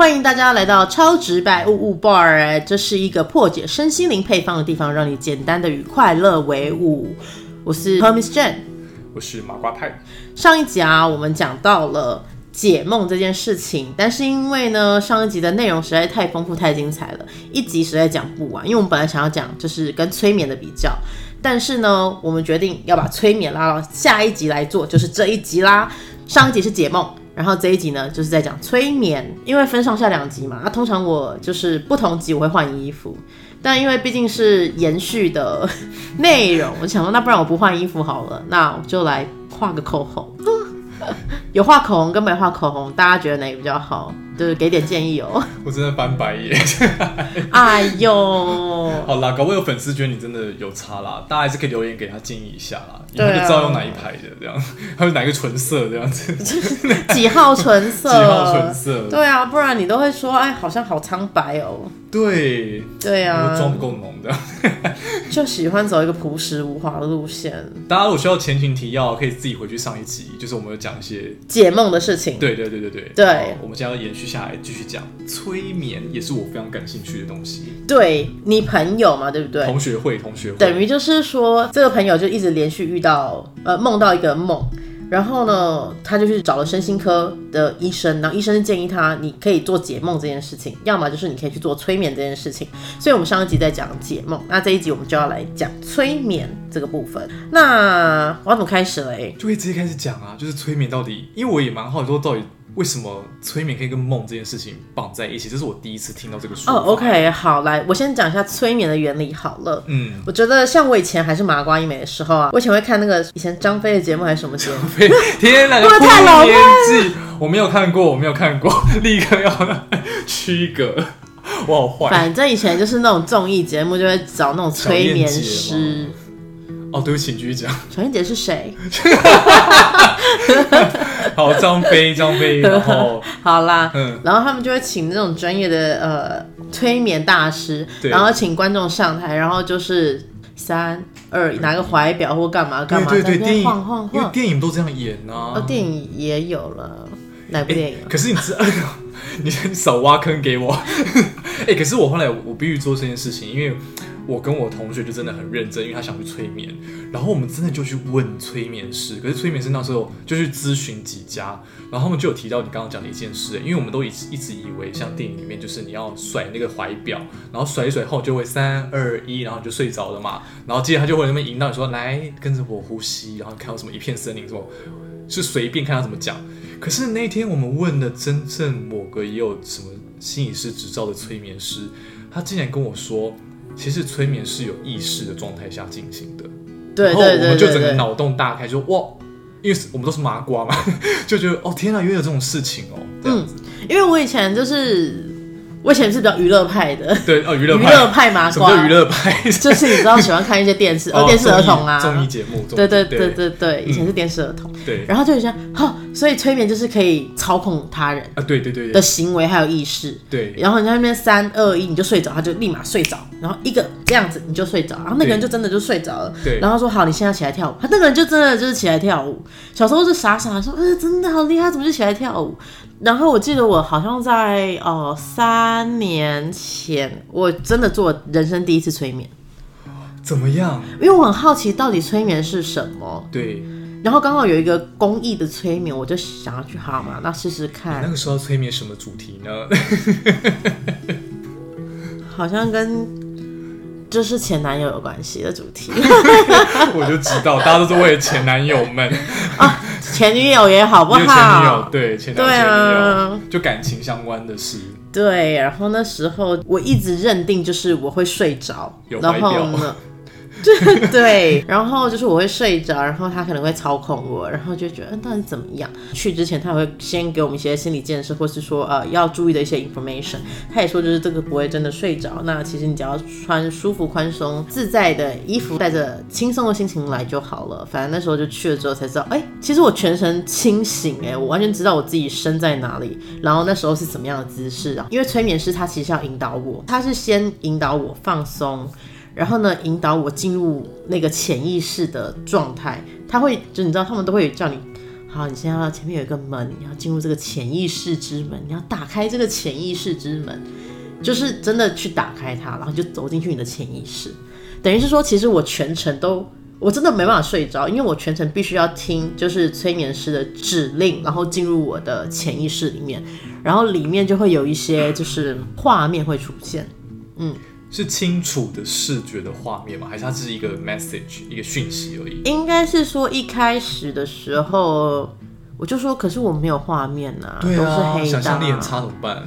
欢迎大家来到超直白物物 bar，这是一个破解身心灵配方的地方，让你简单的与快乐为伍。我是 Hermes Jane，我是麻瓜派。上一集啊，我们讲到了解梦这件事情，但是因为呢，上一集的内容实在太丰富、太精彩了，一集实在讲不完。因为我们本来想要讲就是跟催眠的比较，但是呢，我们决定要把催眠拉到下一集来做，就是这一集啦。上一集是解梦。然后这一集呢，就是在讲催眠，因为分上下两集嘛。那通常我就是不同集我会换衣服，但因为毕竟是延续的 内容，我想说，那不然我不换衣服好了，那我就来画个口红。有画口红跟没画口红，大家觉得哪个比较好？就是给点建议哦。我真的翻白眼。哎呦，好啦，搞不好有粉丝觉得你真的有差啦，大家还是可以留言给他建议一下啦，以后就知道用哪一排的这样，还有哪个纯色这样子。几号纯色？几号纯色？对啊，不然你都会说，哎，好像好苍白哦。对，对啊，妆不够浓的，就喜欢走一个朴实无华的路线。大家如果需要前情提要，可以自己回去上一集，就是我们有讲一些解梦的事情。对对对对对对，我们将要延续下来继续讲催眠，也是我非常感兴趣的东西。对你朋友嘛，对不对？同学会，同学会，等于就是说，这个朋友就一直连续遇到呃梦到一个梦。然后呢，他就去找了身心科的医生，然后医生建议他，你可以做解梦这件事情，要么就是你可以去做催眠这件事情。所以，我们上一集在讲解梦，那这一集我们就要来讲催眠这个部分。那我要怎么开始嘞？就会直接开始讲啊，就是催眠到底，因为我也蛮好奇说到底。为什么催眠可以跟梦这件事情绑在一起？这是我第一次听到这个说法。哦，OK，好，来，我先讲一下催眠的原理好了。嗯，我觉得像我以前还是麻瓜医美的时候啊，我以前会看那个以前张飞的节目还是什么节目？天哪，我太老年纪，我没有看过，我没有看过，立刻要 区隔，我好坏。反正以前就是那种综艺节目，就会找那种催眠师。哦，对不起，继续讲。小燕姐是谁？好，张飞，张飞，然后 好啦，嗯，然后他们就会请那种专业的呃催眠大师，然后请观众上台，然后就是三二拿个怀表或干嘛干嘛，对对对，电影晃晃因为电影都这样演啊。哦，电影也有了，哪部电影？可是你知道，你少挖坑给我。哎，可是我后来我必须做这件事情，因为。我跟我同学就真的很认真，因为他想去催眠，然后我们真的就去问催眠师。可是催眠师那时候就去咨询几家，然后他们就有提到你刚刚讲的一件事，因为我们都一一直以为像电影里面就是你要甩那个怀表，然后甩一甩后就会三二一，然后你就睡着了嘛。然后接着他就会那边引导你说来跟着我呼吸，然后看到什么一片森林什么，是随便看他怎么讲。可是那天我们问的真正某个也有什么心理师执照的催眠师，他竟然跟我说。其实催眠是有意识的状态下进行的，然后我们就整个脑洞大开，就哇，因为我们都是麻瓜嘛，就觉得哦天哪，原来有这种事情哦，嗯，因为我以前就是。我以前是比较娱乐派的，对哦，娱乐娱乐派麻瓜，什么娱乐派？就是你知道喜欢看一些电视，呃，电视儿童啊，综艺节目，对对对对。对，以前是电视儿童，对，然后就想，哈，所以催眠就是可以操控他人啊，对对对的行为还有意识，对，然后你在那边三二一你就睡着，他就立马睡着，然后一个这样子你就睡着，然后那个人就真的就睡着了，对，然后说好，你现在起来跳舞，他那个人就真的就是起来跳舞，小时候是傻傻说，呃，真的好厉害，怎么就起来跳舞？然后我记得我好像在哦三年前，我真的做人生第一次催眠，怎么样？因为我很好奇到底催眠是什么。对。然后刚好有一个公益的催眠，我就想要去好嘛，那试试看。那个时候催眠什么主题呢？好像跟。就是前男友有关系的主题，我就知道，大家都是为了前男友们啊，前女友也好不好？前女友对前对啊，就感情相关的事。对，然后那时候我一直认定就是我会睡着，然后呢？对，然后就是我会睡着，然后他可能会操控我，然后就觉得嗯，到底怎么样？去之前他会先给我们一些心理建设，或是说呃要注意的一些 information。他也说就是这个不会真的睡着，那其实你只要穿舒服、宽松、自在的衣服，带着轻松的心情来就好了。反正那时候就去了之后才知道，哎，其实我全身清醒，哎，我完全知道我自己身在哪里，然后那时候是怎么样的姿势啊？因为催眠师他其实要引导我，他是先引导我放松。然后呢，引导我进入那个潜意识的状态。他会，就你知道，他们都会叫你好，你现在要前面有一个门，你要进入这个潜意识之门，你要打开这个潜意识之门，就是真的去打开它，然后就走进去你的潜意识。等于是说，其实我全程都，我真的没办法睡着，因为我全程必须要听，就是催眠师的指令，然后进入我的潜意识里面，然后里面就会有一些就是画面会出现，嗯，是清楚的视觉的画面吗？还是它只是一个 message 一个讯息而已？应该是说一开始的时候。我就说，可是我没有画面呐，都是黑的。想象力很差怎么办？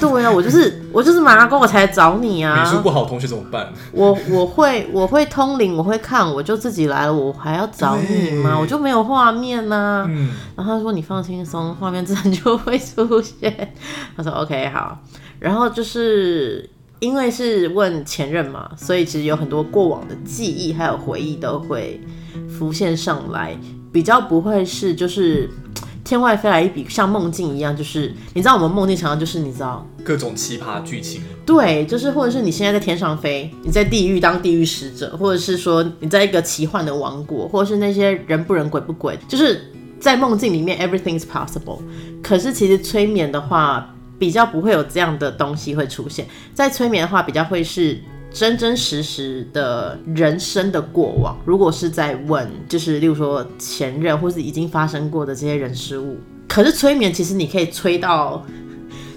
对啊，我就是 我就是麻瓜，我才找你啊。美术不好同学怎么办？我我会我会通灵，我会看，我就自己来了，我还要找你吗？我就没有画面呐。嗯。然后他说你放轻松，画面自然就会出现。他说 OK 好。然后就是因为是问前任嘛，所以其实有很多过往的记忆还有回忆都会浮现上来，比较不会是就是。天外飞来一笔，像梦境一样，就是你知道我们梦境常常就是你知道各种奇葩剧情。对，就是或者是你现在在天上飞，你在地狱当地狱使者，或者是说你在一个奇幻的王国，或者是那些人不人鬼不鬼，就是在梦境里面 everything is possible。可是其实催眠的话，比较不会有这样的东西会出现，在催眠的话，比较会是。真真实实的人生的过往，如果是在问，就是例如说前任或是已经发生过的这些人事物，可是催眠其实你可以催到，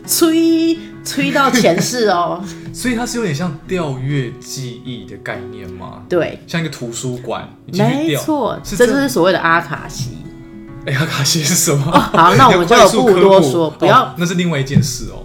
催催到前世哦。所以它是有点像调阅记忆的概念吗？对，像一个图书馆。没错，这就是所谓的阿卡西。哎，阿卡西是什么？好，那我们就 不多说，不要，那是另外一件事哦。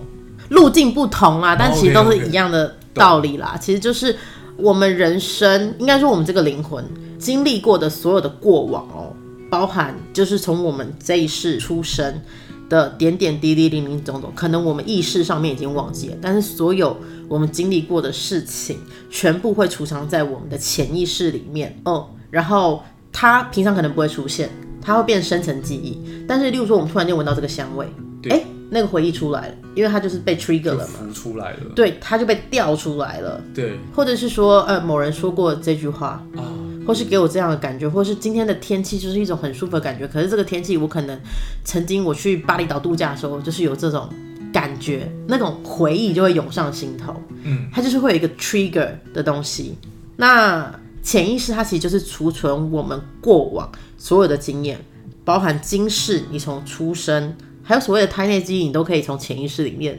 路径不同啊，但其实都是一样的。道理啦，其实就是我们人生，应该说我们这个灵魂经历过的所有的过往哦，包含就是从我们这一世出生的点点滴滴、零零总总，可能我们意识上面已经忘记了，但是所有我们经历过的事情，全部会储藏在我们的潜意识里面哦。然后它平常可能不会出现，它会变深层记忆。但是，例如说，我们突然间闻到这个香味，哎。那个回忆出来了，因为它就是被 trigger 了嘛，浮出来了，对，它就被调出来了，对，或者是说，呃，某人说过这句话啊，或是给我这样的感觉，或是今天的天气就是一种很舒服的感觉，可是这个天气我可能曾经我去巴厘岛度假的时候，就是有这种感觉，那种回忆就会涌上心头，嗯，它就是会有一个 trigger 的东西，那潜意识它其实就是储存我们过往所有的经验，包含今世你从出生。还有所谓的胎内记忆，你都可以从潜意识里面，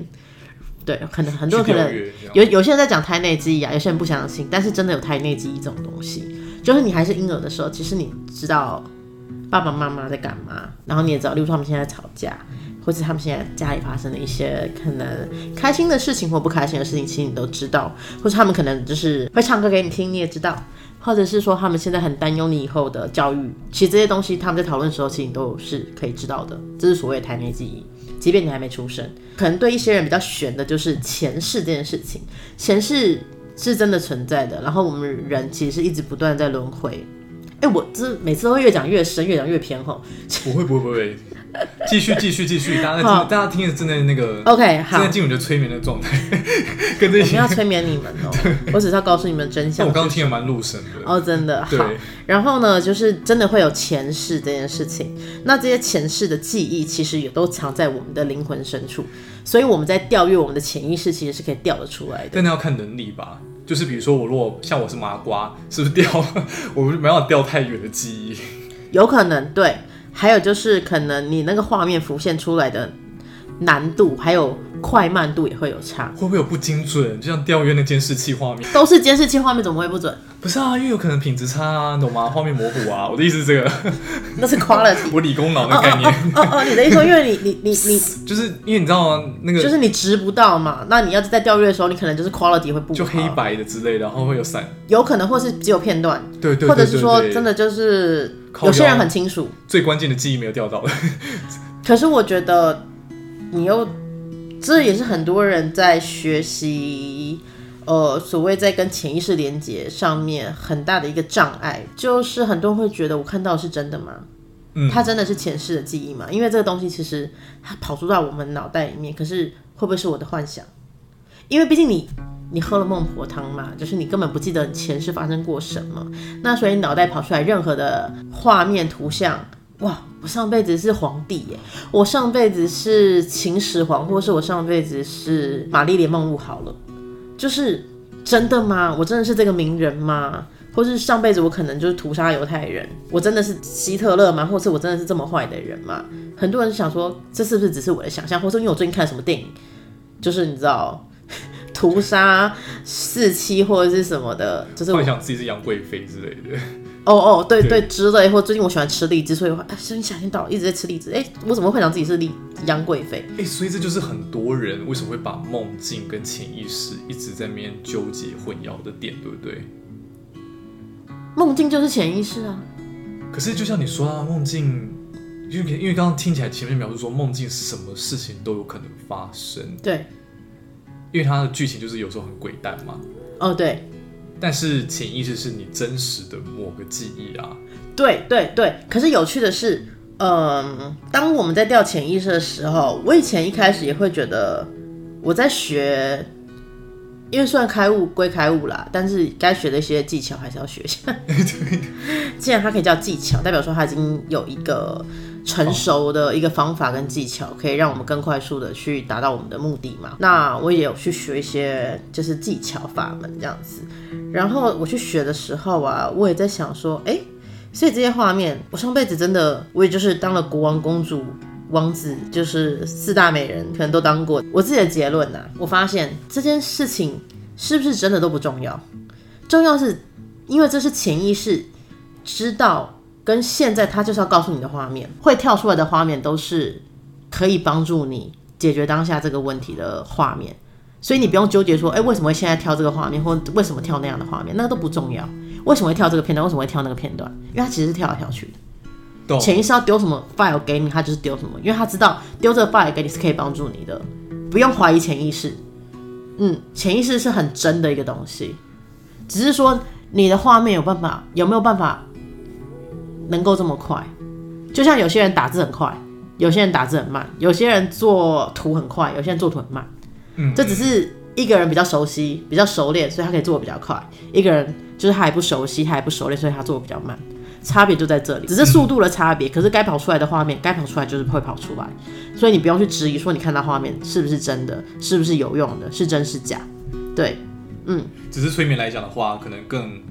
对，可能很多可能有有些人在讲胎内记忆啊，有些人不相信，但是真的有胎内记忆这种东西，就是你还是婴儿的时候，其实你知道爸爸妈妈在干嘛，然后你也知道，例如说他们现在吵架，或者他们现在家里发生的一些可能开心的事情或不开心的事情，其实你都知道，或者他们可能就是会唱歌给你听，你也知道。或者是说他们现在很担忧你以后的教育，其实这些东西他们在讨论的时候，其实你都是可以知道的。这是所谓的台内记忆，即便你还没出生。可能对一些人比较悬的就是前世这件事情，前世是真的存在的。然后我们人其实是一直不断在轮回。哎，我这每次都会越讲越深，越讲越偏吼。不会不会不会。继续继续继续，大家大家听的正在那个 OK 好，正在进入的催眠的状态，跟这些我们要催眠你们哦，我只是要告诉你们真相。我刚刚听的蛮入神的。哦，真的。好。然后呢，就是真的会有前世这件事情，那这些前世的记忆其实也都藏在我们的灵魂深处，所以我们在调阅我们的潜意识，其实是可以调得出来的。但那要看能力吧，就是比如说我如果像我是麻瓜，是不是调 我没办法调太远的记忆？有可能对。还有就是，可能你那个画面浮现出来的难度，还有快慢度也会有差。会不会有不精准？就像钓鱼那监视器画面，都是监视器画面，怎么会不准？不是啊，因为有可能品质差啊，懂吗？画面模糊啊。我的意思是这个，那是 quality。我理工脑的概念。哦哦，你的意思，因为你你你你，就是因为你知道吗？那个就是你值不到嘛。那你要是在钓鱼的时候，你可能就是 quality 会不就黑白的之类的，然后会有闪。有可能，或是只有片段。对对。或者是说，真的就是。有些人很清楚，最关键的记忆没有调到。可是我觉得，你又这也是很多人在学习，呃，所谓在跟潜意识连接上面很大的一个障碍，就是很多人会觉得我看到是真的吗？嗯，它真的是前世的记忆吗？因为这个东西其实它跑出到我们脑袋里面，可是会不会是我的幻想？因为毕竟你。你喝了孟婆汤嘛？就是你根本不记得前世发生过什么，那所以脑袋跑出来任何的画面、图像、哇，我上辈子是皇帝耶，我上辈子是秦始皇，或是我上辈子是玛丽莲梦露好了，就是真的吗？我真的是这个名人吗？或是上辈子我可能就是屠杀犹太人，我真的是希特勒吗？或是我真的是这么坏的人吗？很多人想说，这是不是只是我的想象，或是因为我最近看什么电影，就是你知道。屠杀四妻或者是什么的，就是幻想自己是杨贵妃之类的。哦哦，对对之类，或最近我喜欢吃荔枝，所以我哎，最近夏天到了，一直在吃荔枝。哎，我怎么会想自己是荔杨贵妃？哎，所以这就是很多人为什么会把梦境跟潜意识一直在那边纠结混淆的点，对不对？梦境就是潜意识啊。可是就像你说啊，梦境，因为因为刚刚听起来前面描述说梦境什么事情都有可能发生，对。因为它的剧情就是有时候很鬼诞嘛。哦，对。但是潜意识是你真实的某个记忆啊。对对对。可是有趣的是，嗯，当我们在调潜意识的时候，我以前一开始也会觉得我在学，因为算开悟归开悟啦，但是该学的一些技巧还是要学一下。对。既然它可以叫技巧，代表说它已经有一个。成熟的一个方法跟技巧，可以让我们更快速的去达到我们的目的嘛？那我也有去学一些就是技巧法门这样子。然后我去学的时候啊，我也在想说，哎，所以这些画面，我上辈子真的我也就是当了国王、公主、王子，就是四大美人，可能都当过。我自己的结论呢，我发现这件事情是不是真的都不重要，重要是因为这是潜意识知道。跟现在他就是要告诉你的画面，会跳出来的画面都是可以帮助你解决当下这个问题的画面，所以你不用纠结说，哎，为什么会现在跳这个画面，或为什么跳那样的画面，那个都不重要。为什么会跳这个片段？为什么会跳那个片段？因为他其实是跳来跳去的。潜意识要丢什么 file 给你，他就是丢什么，因为他知道丢这个 file 给你是可以帮助你的，不用怀疑潜意识。嗯，潜意识是很真的一个东西，只是说你的画面有办法，有没有办法？能够这么快，就像有些人打字很快，有些人打字很慢，有些人做图很快，有些人做图很慢。嗯，这只是一个人比较熟悉、比较熟练，所以他可以做的比较快；一个人就是他还不熟悉、他还不熟练，所以他做的比较慢。差别就在这里，只是速度的差别。可是该跑出来的画面，该跑出来就是会跑出来，所以你不用去质疑说你看到画面是不是真的，是不是有用的，是真是假。对，嗯，只是催眠来讲的话，可能更。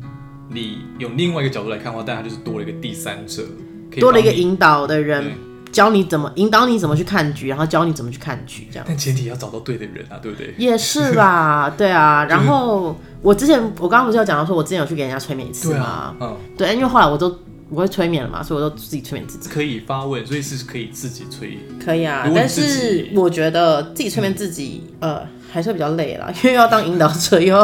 你用另外一个角度来看的话，但它就是多了一个第三者，多了一个引导的人，教你怎么引导你怎么去看局，然后教你怎么去看局，这样。但前提要找到对的人啊，对不对？也是啦，对啊。然后我之前我刚刚不是要讲到说，我之前有去给人家催眠一次吗？嗯，对，因为后来我都我会催眠了嘛，所以我都自己催眠自己。可以发问，所以是可以自己催。可以啊，但是我觉得自己催眠自己，呃。还是比较累啦，因为要当引导者，又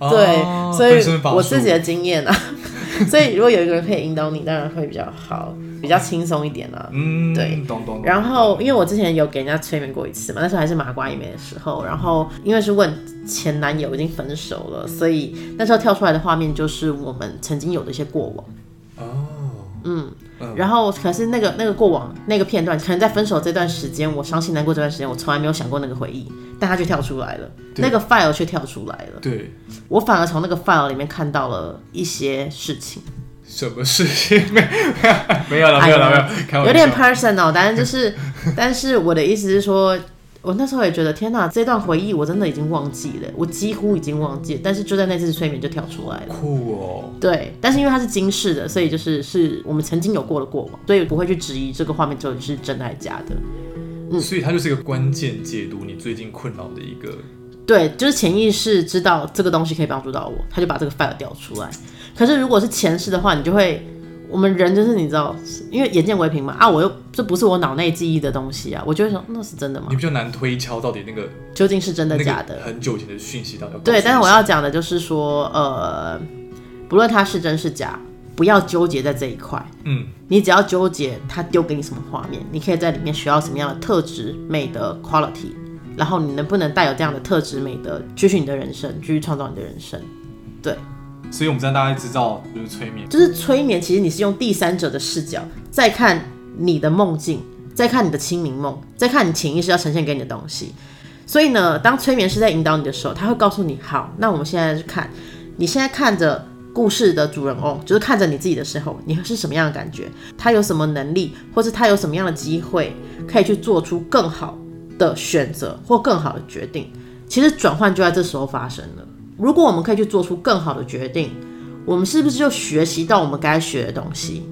对，所以我自己的经验啊，所以如果有一个人可以引导你，当然会比较好，比较轻松一点啦。嗯，对。然后，因为我之前有给人家催眠过一次嘛，那时候还是麻瓜一枚的时候，然后因为是问前男友已经分手了，所以那时候跳出来的画面就是我们曾经有的一些过往。哦，嗯。然后，可是那个那个过往那个片段，可能在分手这段时间，我伤心难过这段时间，我从来没有想过那个回忆，但它却跳出来了，那个 file 却跳出来了。对，我反而从那个 file 里面看到了一些事情。什么事情？没没有了，没有了，没有。有点 personal，但是就是，但是我的意思是说。我那时候也觉得，天哪，这段回忆我真的已经忘记了，我几乎已经忘记，但是就在那次催眠就跳出来了。酷哦。对，但是因为它是今世的，所以就是是我们曾经有过的过往，所以不会去质疑这个画面究竟是真的还是假的。嗯，所以它就是一个关键解读你最近困扰的一个。对，就是潜意识知道这个东西可以帮助到我，他就把这个 file 调出来。可是如果是前世的话，你就会。我们人就是你知道，因为眼见为凭嘛啊！我又这不是我脑内记忆的东西啊，我就会说那是真的吗？你比较难推敲到底那个究竟是真的假的。很久前的讯息到底对，但是我要讲的就是说，呃，不论它是真是假，不要纠结在这一块。嗯，你只要纠结它丢给你什么画面，你可以在里面学到什么样的特质、美的 quality，然后你能不能带有这样的特质、美的，继续你的人生，继续创造你的人生，对。所以，我们在大家知道，就是催眠，就是催眠。其实你是用第三者的视角在看你的梦境，在看你的清明梦，在看你潜意识要呈现给你的东西。所以呢，当催眠师在引导你的时候，他会告诉你：好，那我们现在是看，你现在看着故事的主人翁，就是看着你自己的时候，你是什么样的感觉？他有什么能力，或是他有什么样的机会，可以去做出更好的选择或更好的决定？其实转换就在这时候发生了。如果我们可以去做出更好的决定，我们是不是就学习到我们该学的东西？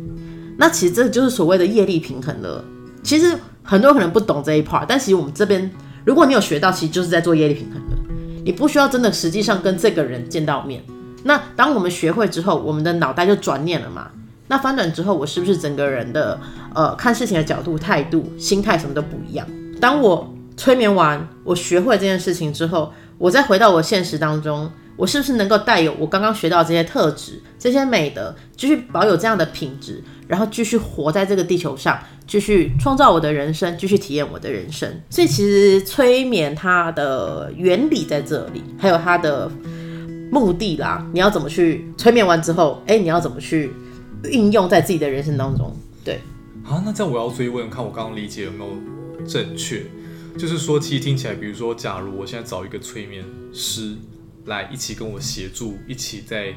那其实这就是所谓的业力平衡了。其实很多人可能不懂这一 part，但其实我们这边，如果你有学到，其实就是在做业力平衡了。你不需要真的实际上跟这个人见到面。那当我们学会之后，我们的脑袋就转念了嘛？那翻转之后，我是不是整个人的呃看事情的角度、态度、心态什么都不一样？当我催眠完，我学会这件事情之后，我再回到我现实当中，我是不是能够带有我刚刚学到这些特质、这些美德，继续保有这样的品质，然后继续活在这个地球上，继续创造我的人生，继续体验我的人生？所以其实催眠它的原理在这里，还有它的。目的啦，你要怎么去催眠完之后，哎，你要怎么去运用在自己的人生当中？对，啊，那这样我要追问，看我刚刚理解有没有正确？就是说，其实听起来，比如说，假如我现在找一个催眠师来一起跟我协助，一起在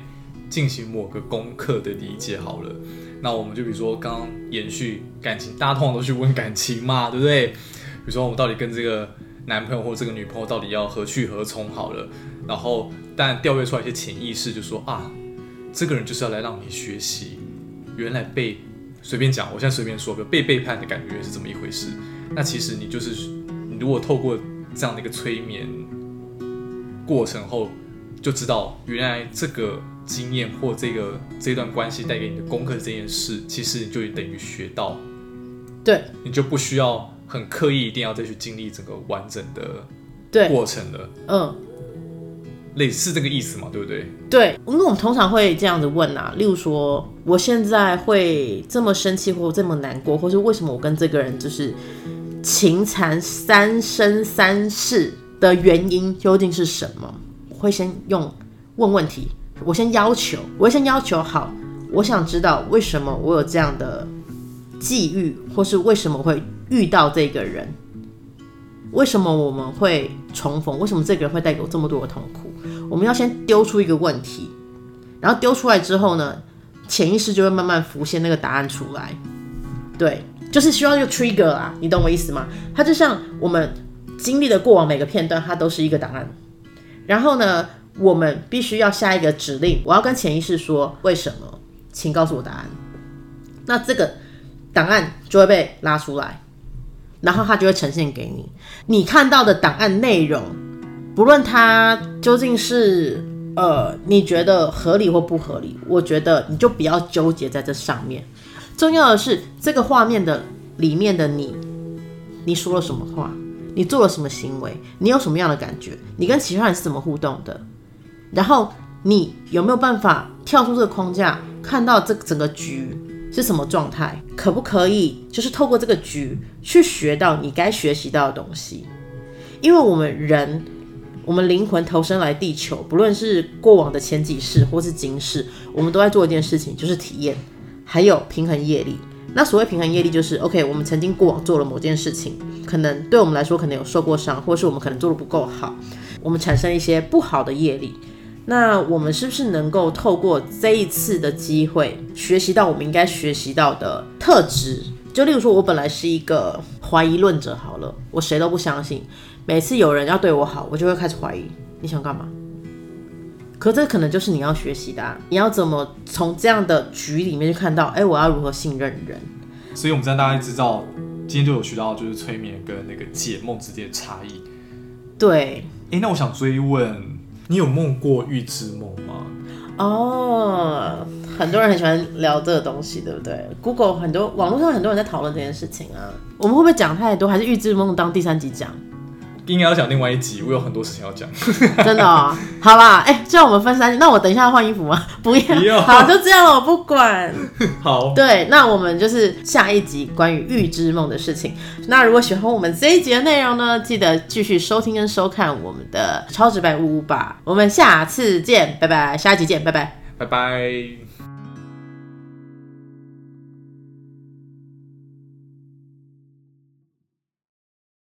进行某个功课的理解好了，那我们就比如说，刚刚延续感情，大家通常都去问感情嘛，对不对？比如说，我们到底跟这个男朋友或这个女朋友到底要何去何从好了，然后。但调阅出来一些潜意识，就说啊，这个人就是要来让你学习，原来被随便讲，我现在随便说个被背叛的感觉是怎么一回事。那其实你就是，你如果透过这样的一个催眠过程后，就知道原来这个经验或这个这段关系带给你的功课这件事，其实你就等于学到，对，你就不需要很刻意一定要再去经历整个完整的过程了，嗯。类似这个意思嘛，对不对？对，因为我们通常会这样子问啊，例如说，我现在会这么生气或这么难过，或是为什么我跟这个人就是情缠三生三世的原因究竟是什么？我会先用问问题，我先要求，我先要求好，我想知道为什么我有这样的际遇，或是为什么会遇到这个人。为什么我们会重逢？为什么这个人会带给我这么多的痛苦？我们要先丢出一个问题，然后丢出来之后呢，潜意识就会慢慢浮现那个答案出来。对，就是需要一个 trigger 啊，你懂我意思吗？它就像我们经历的过往每个片段，它都是一个档案。然后呢，我们必须要下一个指令，我要跟潜意识说为什么，请告诉我答案。那这个档案就会被拉出来。然后它就会呈现给你，你看到的档案内容，不论它究竟是呃你觉得合理或不合理，我觉得你就不要纠结在这上面。重要的是这个画面的里面的你，你说了什么话，你做了什么行为，你有什么样的感觉，你跟其他人是怎么互动的，然后你有没有办法跳出这个框架，看到这整个局。是什么状态？可不可以就是透过这个局去学到你该学习到的东西？因为我们人，我们灵魂投身来地球，不论是过往的前几世或是今世，我们都在做一件事情，就是体验，还有平衡业力。那所谓平衡业力，就是 OK，我们曾经过往做了某件事情，可能对我们来说可能有受过伤，或是我们可能做的不够好，我们产生一些不好的业力。那我们是不是能够透过这一次的机会，学习到我们应该学习到的特质？就例如说，我本来是一个怀疑论者，好了，我谁都不相信。每次有人要对我好，我就会开始怀疑，你想干嘛？可这可能就是你要学习的，你要怎么从这样的局里面去看到，哎，我要如何信任人？所以，我们在大家知道，今天就有学到，就是催眠跟那个解梦之间的差异。对，哎，那我想追问。你有梦过预知梦吗？哦，很多人很喜欢聊这个东西，对不对？Google 很多网络上很多人在讨论这件事情啊。我们会不会讲太多？还是预知梦当第三集讲？应该要讲另外一集，我有很多事情要讲。真的哦，好吧，哎，这样我们分三集，那我等一下换衣服吗？不要，好，就这样了，我不管。好，对，那我们就是下一集关于预知梦的事情。那如果喜欢我们这一集的内容呢，记得继续收听跟收看我们的超直白屋屋吧。我们下次见，拜拜，下一集见，拜拜，拜拜。